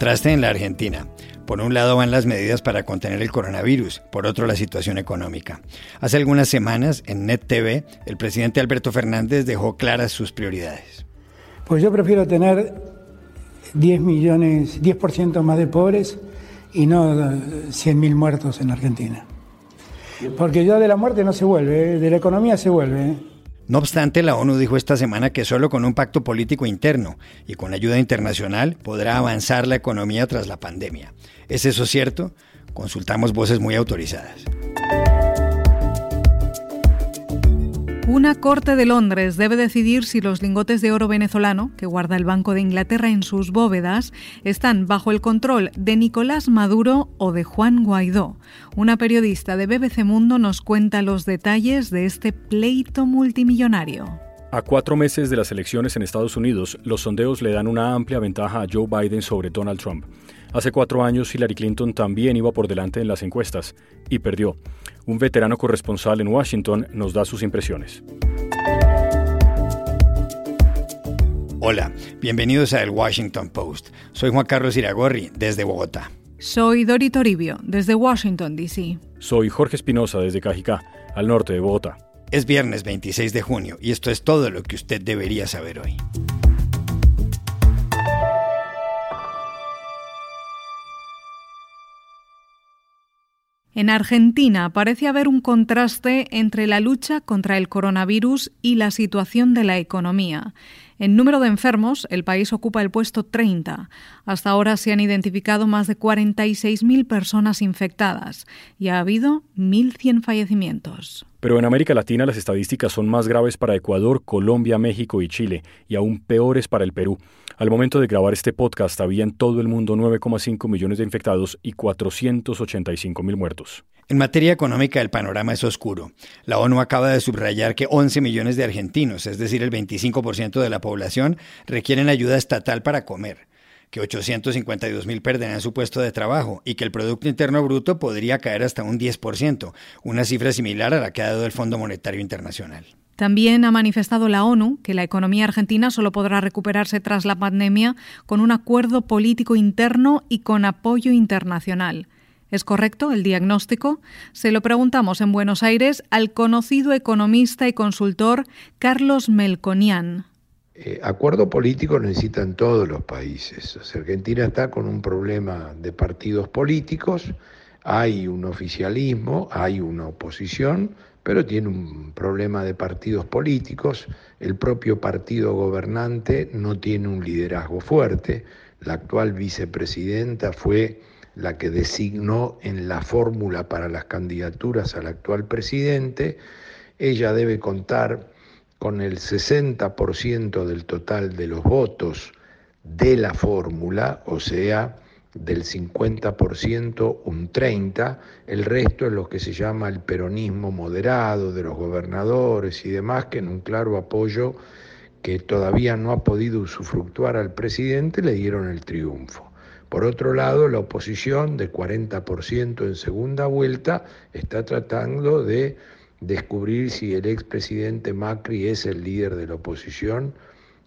Contraste en la Argentina. Por un lado van las medidas para contener el coronavirus, por otro la situación económica. Hace algunas semanas en Net TV, el presidente Alberto Fernández dejó claras sus prioridades. Pues yo prefiero tener 10 millones, 10% más de pobres y no 100.000 muertos en Argentina. Porque ya de la muerte no se vuelve, ¿eh? de la economía se vuelve. No obstante, la ONU dijo esta semana que solo con un pacto político interno y con ayuda internacional podrá avanzar la economía tras la pandemia. ¿Es eso cierto? Consultamos voces muy autorizadas. Una corte de Londres debe decidir si los lingotes de oro venezolano, que guarda el Banco de Inglaterra en sus bóvedas, están bajo el control de Nicolás Maduro o de Juan Guaidó. Una periodista de BBC Mundo nos cuenta los detalles de este pleito multimillonario. A cuatro meses de las elecciones en Estados Unidos, los sondeos le dan una amplia ventaja a Joe Biden sobre Donald Trump. Hace cuatro años Hillary Clinton también iba por delante en las encuestas y perdió. Un veterano corresponsal en Washington nos da sus impresiones. Hola, bienvenidos a El Washington Post. Soy Juan Carlos Iragorri, desde Bogotá. Soy Dori Toribio, desde Washington, D.C. Soy Jorge Espinosa, desde Cajicá, al norte de Bogotá. Es viernes 26 de junio y esto es todo lo que usted debería saber hoy. En Argentina parece haber un contraste entre la lucha contra el coronavirus y la situación de la economía. En número de enfermos, el país ocupa el puesto 30. Hasta ahora se han identificado más de 46.000 personas infectadas y ha habido 1.100 fallecimientos. Pero en América Latina las estadísticas son más graves para Ecuador, Colombia, México y Chile, y aún peores para el Perú. Al momento de grabar este podcast había en todo el mundo 9,5 millones de infectados y 485 mil muertos. En materia económica el panorama es oscuro. La ONU acaba de subrayar que 11 millones de argentinos, es decir, el 25% de la población, requieren ayuda estatal para comer que 852 mil perderán su puesto de trabajo y que el Producto Interno Bruto podría caer hasta un 10%, una cifra similar a la que ha dado el Fondo Monetario Internacional. También ha manifestado la ONU que la economía argentina solo podrá recuperarse tras la pandemia con un acuerdo político interno y con apoyo internacional. ¿Es correcto el diagnóstico? Se lo preguntamos en Buenos Aires al conocido economista y consultor Carlos Melconian. Eh, acuerdo político necesitan todos los países. Argentina está con un problema de partidos políticos, hay un oficialismo, hay una oposición, pero tiene un problema de partidos políticos. El propio partido gobernante no tiene un liderazgo fuerte. La actual vicepresidenta fue la que designó en la fórmula para las candidaturas al actual presidente, ella debe contar con el 60% del total de los votos de la fórmula, o sea, del 50% un 30%, el resto es lo que se llama el peronismo moderado de los gobernadores y demás, que en un claro apoyo que todavía no ha podido usufructuar al presidente le dieron el triunfo. Por otro lado, la oposición de 40% en segunda vuelta está tratando de descubrir si el expresidente Macri es el líder de la oposición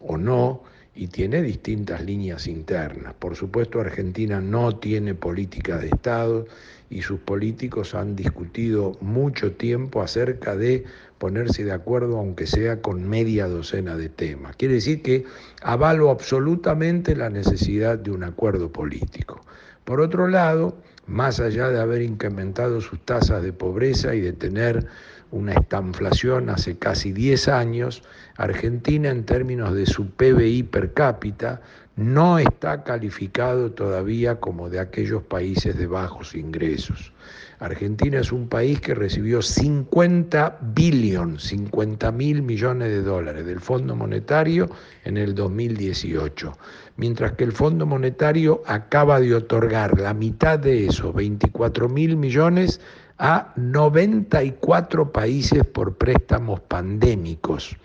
o no y tiene distintas líneas internas. Por supuesto, Argentina no tiene política de Estado y sus políticos han discutido mucho tiempo acerca de ponerse de acuerdo, aunque sea con media docena de temas. Quiere decir que avalo absolutamente la necesidad de un acuerdo político. Por otro lado, más allá de haber incrementado sus tasas de pobreza y de tener una estanflación hace casi 10 años, Argentina en términos de su PBI per cápita no está calificado todavía como de aquellos países de bajos ingresos. Argentina es un país que recibió 50 billones, 50 mil millones de dólares del Fondo Monetario en el 2018, mientras que el Fondo Monetario acaba de otorgar la mitad de eso, 24 mil millones, a 94 países por préstamos pandémicos,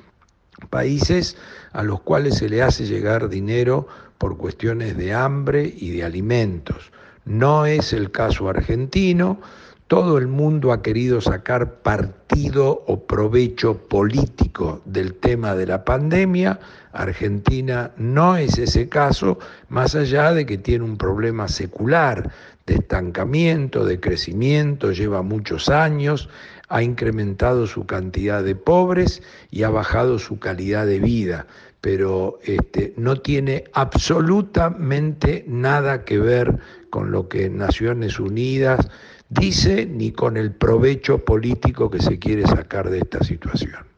países a los cuales se le hace llegar dinero por cuestiones de hambre y de alimentos. No es el caso argentino, todo el mundo ha querido sacar partido o provecho político del tema de la pandemia. Argentina no es ese caso, más allá de que tiene un problema secular de estancamiento, de crecimiento, lleva muchos años, ha incrementado su cantidad de pobres y ha bajado su calidad de vida, pero este, no tiene absolutamente nada que ver con lo que Naciones Unidas dice ni con el provecho político que se quiere sacar de esta situación.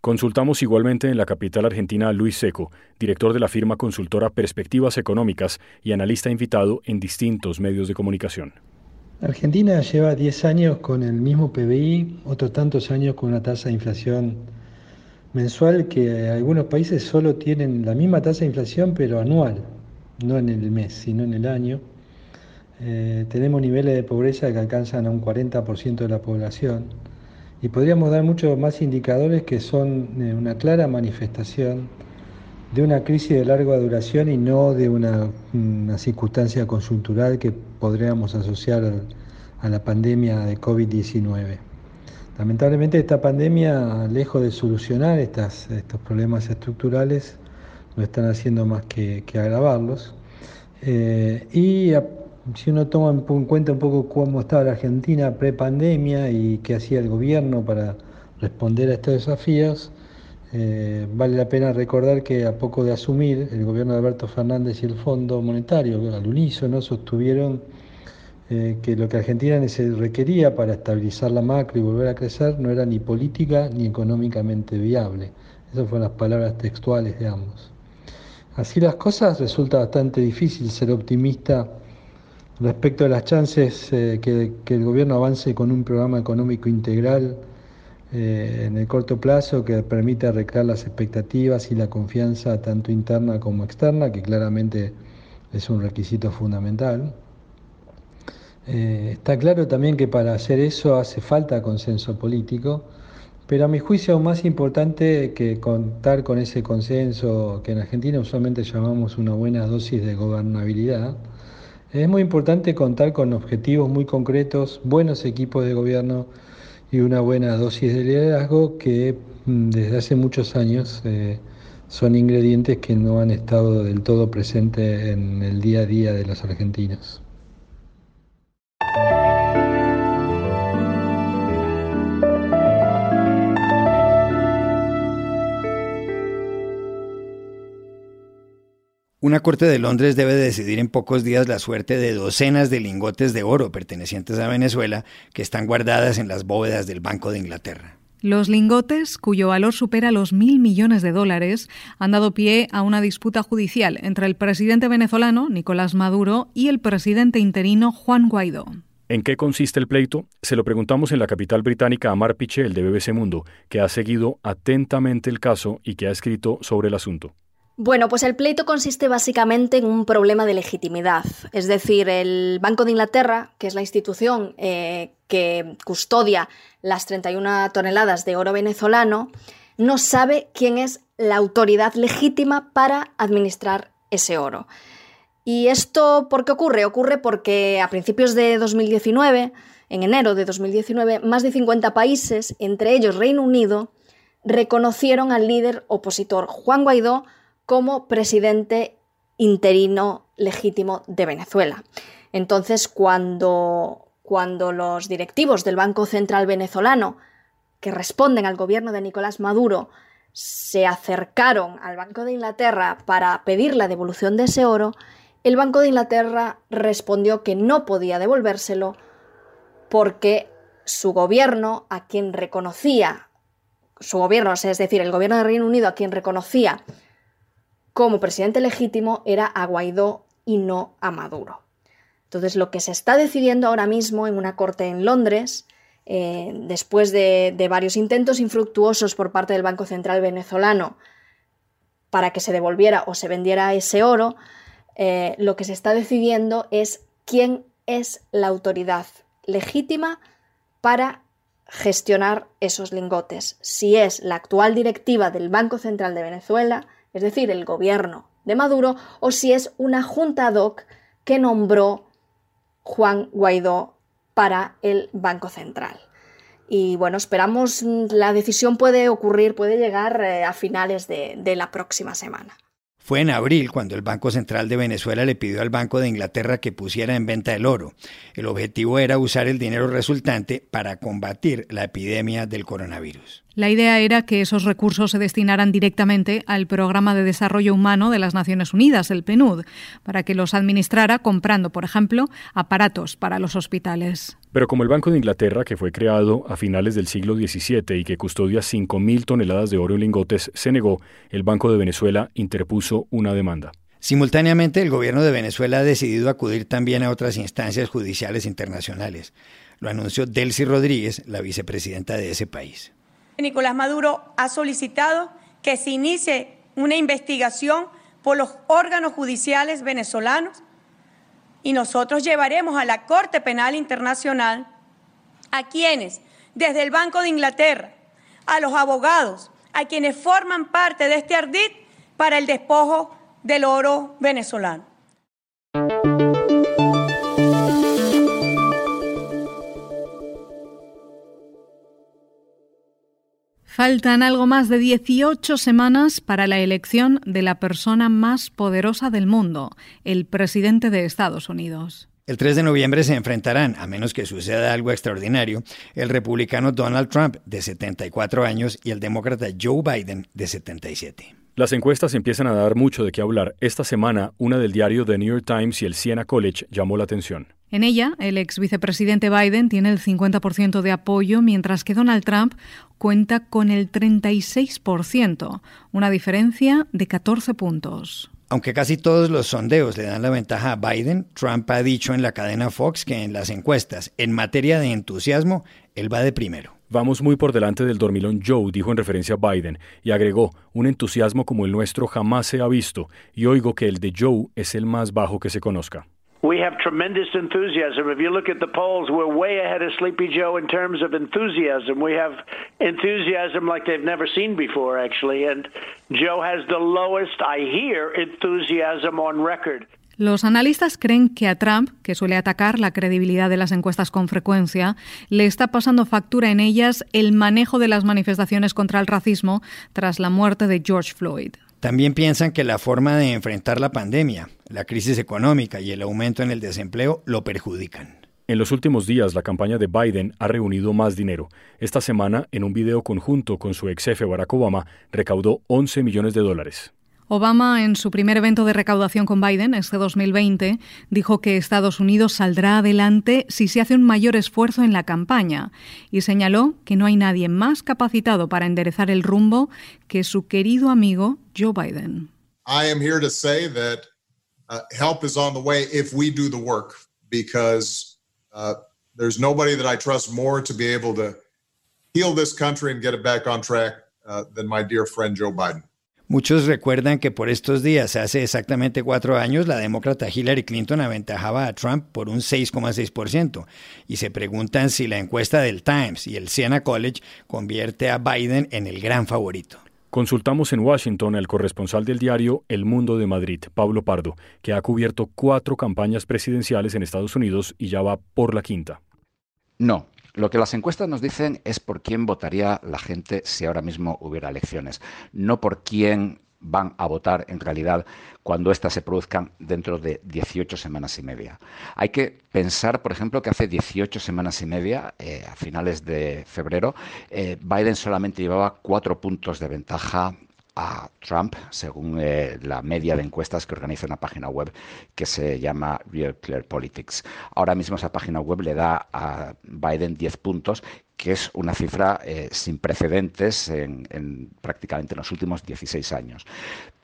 Consultamos igualmente en la capital argentina a Luis Seco, director de la firma consultora Perspectivas Económicas y analista invitado en distintos medios de comunicación. Argentina lleva 10 años con el mismo PBI, otros tantos años con una tasa de inflación mensual que algunos países solo tienen la misma tasa de inflación pero anual, no en el mes, sino en el año. Eh, tenemos niveles de pobreza que alcanzan a un 40% de la población y podríamos dar muchos más indicadores que son eh, una clara manifestación de una crisis de larga duración y no de una, circunstancia conjuntural que podríamos asociar a la pandemia de COVID-19. Lamentablemente esta pandemia, lejos de solucionar estos problemas estructurales, no están haciendo más que, agravarlos. Eh, y si uno toma en cuenta un poco cómo estaba la Argentina pre-pandemia y qué hacía el gobierno para responder a estos desafíos, eh, vale la pena recordar que a poco de asumir, el gobierno de Alberto Fernández y el Fondo Monetario, al unísono, sostuvieron eh, que lo que Argentina requería para estabilizar la macro y volver a crecer no era ni política ni económicamente viable. Esas fueron las palabras textuales de ambos. Así las cosas, resulta bastante difícil ser optimista Respecto a las chances eh, que, el gobierno avance con un programa económico integral eh, en el corto plazo que permita arreglar las expectativas y la confianza tanto interna como externa, que claramente es un requisito fundamental. Eh, está claro también que para hacer eso hace falta consenso político, pero a mi juicio aún más importante que contar con ese consenso que en Argentina usualmente llamamos una buena dosis de gobernabilidad, es muy importante contar con objetivos muy concretos, buenos equipos de gobierno y una buena dosis de liderazgo que mm, desde hace muchos años eh, son ingredientes que no han estado del todo presentes en el día a día de los argentinos. Una corte de Londres debe decidir en pocos días la suerte de docenas de lingotes de oro pertenecientes a Venezuela que están guardadas en las bóvedas del Banco de Inglaterra. Los lingotes, cuyo valor supera los mil millones de dólares, han dado pie a una disputa judicial entre el presidente venezolano, Nicolás Maduro, y el presidente interino, Juan Guaidó. ¿En qué consiste el pleito? Se lo preguntamos en la capital británica a Mar Pichel de BBC Mundo, que ha seguido atentamente el caso y que ha escrito sobre el asunto. Bueno, pues el pleito consiste básicamente en un problema de legitimidad. Es decir, el Banco de Inglaterra, que es la institución eh, que custodia las 31 toneladas de oro venezolano, no sabe quién es la autoridad legítima para administrar ese oro. ¿Y esto por qué ocurre? Ocurre porque a principios de 2019, en enero de 2019, más de 50 países, entre ellos Reino Unido, reconocieron al líder opositor Juan Guaidó como presidente interino legítimo de Venezuela. Entonces, cuando, cuando los directivos del Banco Central venezolano, que responden al gobierno de Nicolás Maduro, se acercaron al Banco de Inglaterra para pedir la devolución de ese oro, el Banco de Inglaterra respondió que no podía devolvérselo porque su gobierno, a quien reconocía, su gobierno, es decir, el gobierno de Reino Unido, a quien reconocía como presidente legítimo era a Guaidó y no a Maduro. Entonces, lo que se está decidiendo ahora mismo en una corte en Londres, eh, después de, varios intentos infructuosos por parte del Banco Central venezolano para que se devolviera o se vendiera ese oro, eh, lo que se está decidiendo es quién es la autoridad legítima para gestionar esos lingotes. Si es la actual directiva del Banco Central de Venezuela, es decir, el gobierno de Maduro, o si es una junta ad hoc que nombró Juan Guaidó para el Banco Central. Y bueno, esperamos, mm, la decisión puede ocurrir, puede llegar eh, a finales de la próxima semana. Fue en abril cuando el Banco Central de Venezuela le pidió al Banco de Inglaterra que pusiera en venta el oro. El objetivo era usar el dinero resultante para combatir la epidemia del coronavirus. La idea era que esos recursos se destinaran directamente al Programa de Desarrollo Humano de las Naciones Unidas, el PNUD, para que los administrara comprando, por ejemplo, aparatos para los hospitales. Pero como el Banco de Inglaterra, que fue creado a finales del siglo XVII y que custodia 5.000 toneladas de oro en lingotes, se negó, el Banco de Venezuela interpuso una demanda. Simultáneamente, el gobierno de Venezuela ha decidido acudir también a otras instancias judiciales internacionales. Lo anunció Delcy Rodríguez, la vicepresidenta de ese país. Nicolás Maduro ha solicitado que se inicie una investigación por los órganos judiciales venezolanos y nosotros llevaremos a la Corte Penal Internacional a quienes, desde el Banco de Inglaterra, a los abogados, a quienes forman parte de este ardid para el despojo del oro venezolano. Faltan algo más de 18 semanas para la elección de la persona más poderosa del mundo, el presidente de Estados Unidos. El 3 de noviembre se enfrentarán, a menos que suceda algo extraordinario, el republicano Donald Trump, de 74 años, y el demócrata Joe Biden, de 77. Las encuestas empiezan a dar mucho de qué hablar. Esta semana, una del diario The New York Times y el Siena College llamó la atención. En ella, el ex vicepresidente Biden tiene el 50% de apoyo, mientras que Donald Trump cuenta con el 36%, una diferencia de 14 puntos. Aunque casi todos los sondeos le dan la ventaja a Biden, Trump ha dicho en la cadena Fox que en las encuestas, en materia de entusiasmo, él va de primero. Vamos muy por delante del dormilón Joe, dijo en referencia a Biden, y agregó, un entusiasmo como el nuestro jamás se ha visto, y oigo que el de Joe es el más bajo que se conozca. We have tremendous enthusiasm. If you look at the polls, we're way ahead of Sleepy Joe in terms of enthusiasm. We have enthusiasm like they've never seen before, actually. And Joe has the lowest, I hear, enthusiasm on record. Los analistas creen que a Trump, que suele atacar la credibilidad de las encuestas con frecuencia, le está pasando factura en ellas el manejo de las manifestaciones contra el racismo tras la muerte de George Floyd. También piensan que la forma de enfrentar la pandemia, la crisis económica y el aumento en el desempleo lo perjudican. En los últimos días, la campaña de Biden ha reunido más dinero. Esta semana, en un video conjunto con su ex jefe Barack Obama, recaudó 11 millones de dólares. Obama, en su primer evento de recaudación con Biden, este 2020, dijo que Estados Unidos saldrá adelante si se hace un mayor esfuerzo en la campaña y señaló que no hay nadie más capacitado para enderezar el rumbo que su querido amigo Joe Biden. I am here to say that uh, help is on the way if we do the work because uh, there's nobody that I trust more to be able to heal this country and get it back on track uh, than my dear friend Joe Biden. Muchos recuerdan que por estos días, hace exactamente cuatro años, la demócrata Hillary Clinton aventajaba a Trump por un 6,6% y se preguntan si la encuesta del Times y el Siena College convierte a Biden en el gran favorito. Consultamos en Washington al corresponsal del diario El Mundo de Madrid, Pablo Pardo, que ha cubierto cuatro campañas presidenciales en Estados Unidos y ya va por la quinta. No, lo que las encuestas nos dicen es por quién votaría la gente si ahora mismo hubiera elecciones, no por quién van a votar en realidad cuando éstas se produzcan dentro de 18 semanas y media. Hay que pensar, por ejemplo, que hace 18 semanas y media, eh, a finales de febrero, eh, Biden solamente llevaba cuatro puntos de ventaja a Trump, según eh, la media de encuestas que organiza una página web que se llama Real Clear Politics. Ahora mismo esa página web le da a Biden 10 puntos, que es una cifra eh, sin precedentes en, prácticamente en los últimos 16 años.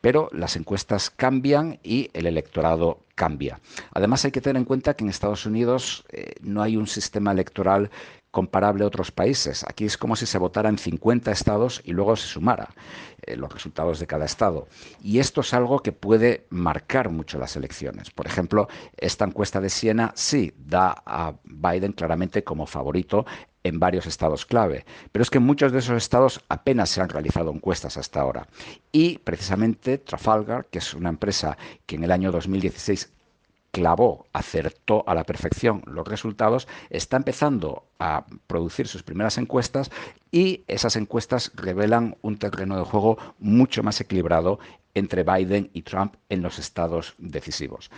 Pero las encuestas cambian y el electorado cambia. Además hay que tener en cuenta que en Estados Unidos eh, no hay un sistema electoral comparable a otros países. Aquí es como si se votara en 50 estados y luego se sumara eh, los resultados de cada estado. Y esto es algo que puede marcar mucho las elecciones. Por ejemplo, esta encuesta de Siena sí da a Biden claramente como favorito en varios estados clave. Pero es que muchos de esos estados apenas se han realizado encuestas hasta ahora. Y precisamente Trafalgar, que es una empresa que en el año 2016 clavó, acertó a la perfección los resultados, está empezando a producir sus primeras encuestas y esas encuestas revelan un terreno de juego mucho más equilibrado entre Biden y Trump en los estados decisivos.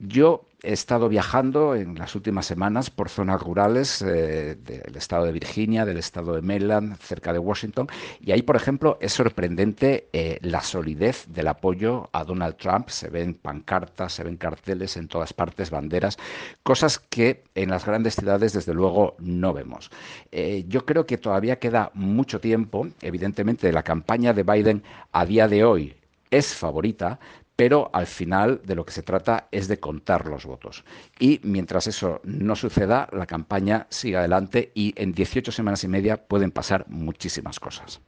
Yo he estado viajando en las últimas semanas por zonas rurales eh, del estado de Virginia, del estado de Maryland, cerca de Washington, y ahí, por ejemplo, es sorprendente eh, la solidez del apoyo a Donald Trump. Se ven pancartas, se ven carteles en todas partes, banderas, cosas que en las grandes ciudades, desde luego, no vemos. Eh, yo creo que todavía queda mucho tiempo, evidentemente, la campaña de Biden a día de hoy es favorita, pero al final de lo que se trata es de contar los votos. Y mientras eso no suceda, la campaña sigue adelante y en 18 semanas y media pueden pasar muchísimas cosas.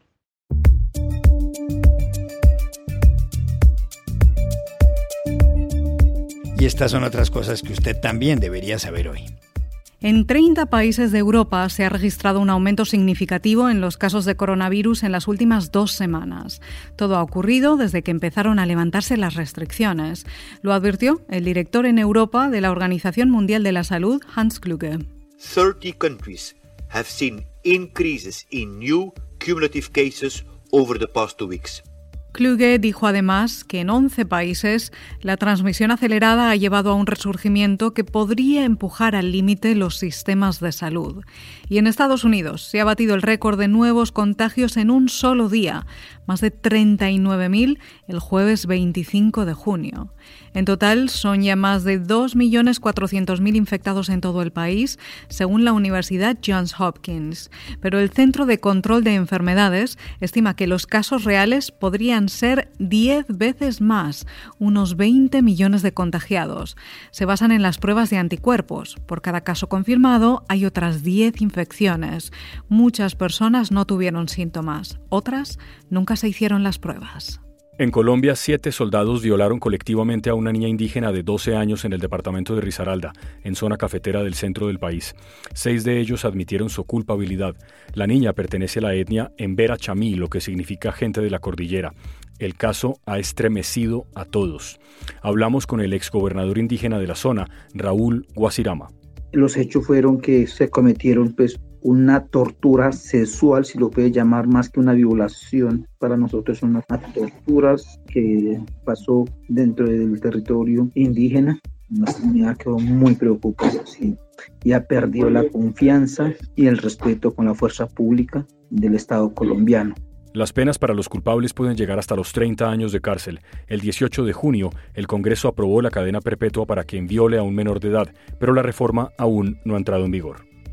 Y estas son otras cosas que usted también debería saber hoy. En 30 países de Europa se ha registrado un aumento significativo en los casos de coronavirus en las últimas dos semanas. Todo ha ocurrido desde que empezaron a levantarse las restricciones. Lo advirtió el director en Europa de la Organización Mundial de la Salud, Hans Kluge. 30 countries have seen increases in new cumulative cases over the past two weeks. Kluge dijo además que en 11 países la transmisión acelerada ha llevado a un resurgimiento que podría empujar al límite los sistemas de salud. Y en Estados Unidos se ha batido el récord de nuevos contagios en un solo día, más de 39.000 el jueves 25 de junio. En total son ya más de 2.400.000 infectados en todo el país, según la Universidad Johns Hopkins. Pero el Centro de Control de Enfermedades estima que los casos reales ser 10 veces más, unos 20 millones de contagiados. Se basan en las pruebas de anticuerpos. Por cada caso confirmado hay otras 10 infecciones. Muchas personas no tuvieron síntomas, otras nunca se hicieron las pruebas. En Colombia, siete soldados violaron colectivamente a una niña indígena de 12 años en el departamento de Risaralda, en zona cafetera del centro del país. Seis de ellos admitieron su culpabilidad. La niña pertenece a la etnia Embera Chamí, lo que significa gente de la cordillera. El caso ha estremecido a todos. Hablamos con el exgobernador indígena de la zona, Raúl Guasirama. Los hechos fueron que se cometieron pues, una tortura sexual, si lo puede llamar más que una violación. Para nosotros son unas torturas que pasó dentro del territorio indígena. La comunidad quedó muy preocupada, sí. Ya perdió la confianza y el respeto con la fuerza pública del Estado colombiano. Las penas para los culpables pueden llegar hasta los 30 años de cárcel. El 18 de junio, el Congreso aprobó la cadena perpetua para quien viole a un menor de edad, pero la reforma aún no ha entrado en vigor.